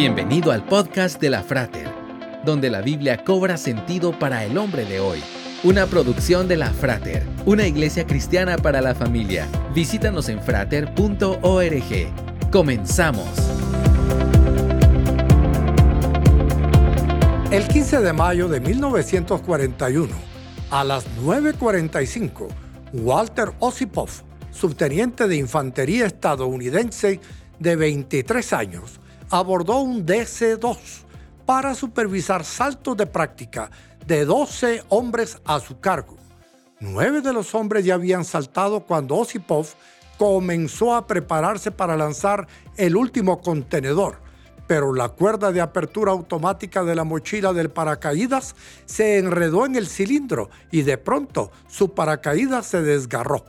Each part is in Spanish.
Bienvenido al podcast de la Frater, donde la Biblia cobra sentido para el hombre de hoy. Una producción de la Frater, una iglesia cristiana para la familia. Visítanos en frater.org. Comenzamos. El 15 de mayo de 1941, a las 9.45, Walter Osipov, subteniente de infantería estadounidense de 23 años, abordó un DC-2 para supervisar saltos de práctica de 12 hombres a su cargo. Nueve de los hombres ya habían saltado cuando Osipov comenzó a prepararse para lanzar el último contenedor, pero la cuerda de apertura automática de la mochila del paracaídas se enredó en el cilindro y de pronto su paracaídas se desgarró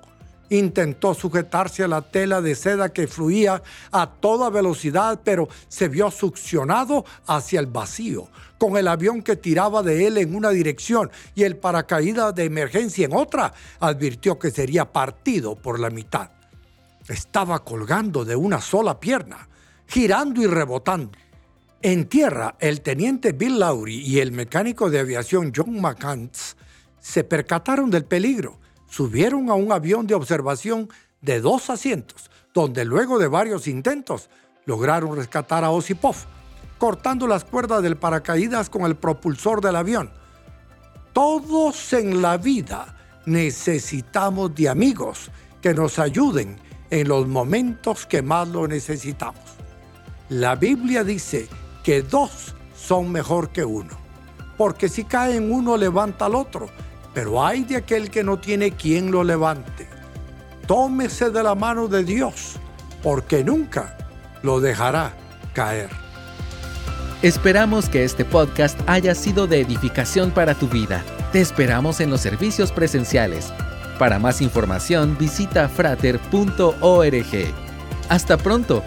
intentó sujetarse a la tela de seda que fluía a toda velocidad, pero se vio succionado hacia el vacío, con el avión que tiraba de él en una dirección y el paracaídas de emergencia en otra, advirtió que sería partido por la mitad. Estaba colgando de una sola pierna, girando y rebotando. En tierra, el teniente Bill Lowry y el mecánico de aviación John McCants se percataron del peligro subieron a un avión de observación de dos asientos, donde luego de varios intentos lograron rescatar a Osipov, cortando las cuerdas del paracaídas con el propulsor del avión. Todos en la vida necesitamos de amigos que nos ayuden en los momentos que más lo necesitamos. La Biblia dice que dos son mejor que uno, porque si cae en uno levanta al otro pero hay de aquel que no tiene quien lo levante. Tómese de la mano de Dios, porque nunca lo dejará caer. Esperamos que este podcast haya sido de edificación para tu vida. Te esperamos en los servicios presenciales. Para más información visita frater.org. Hasta pronto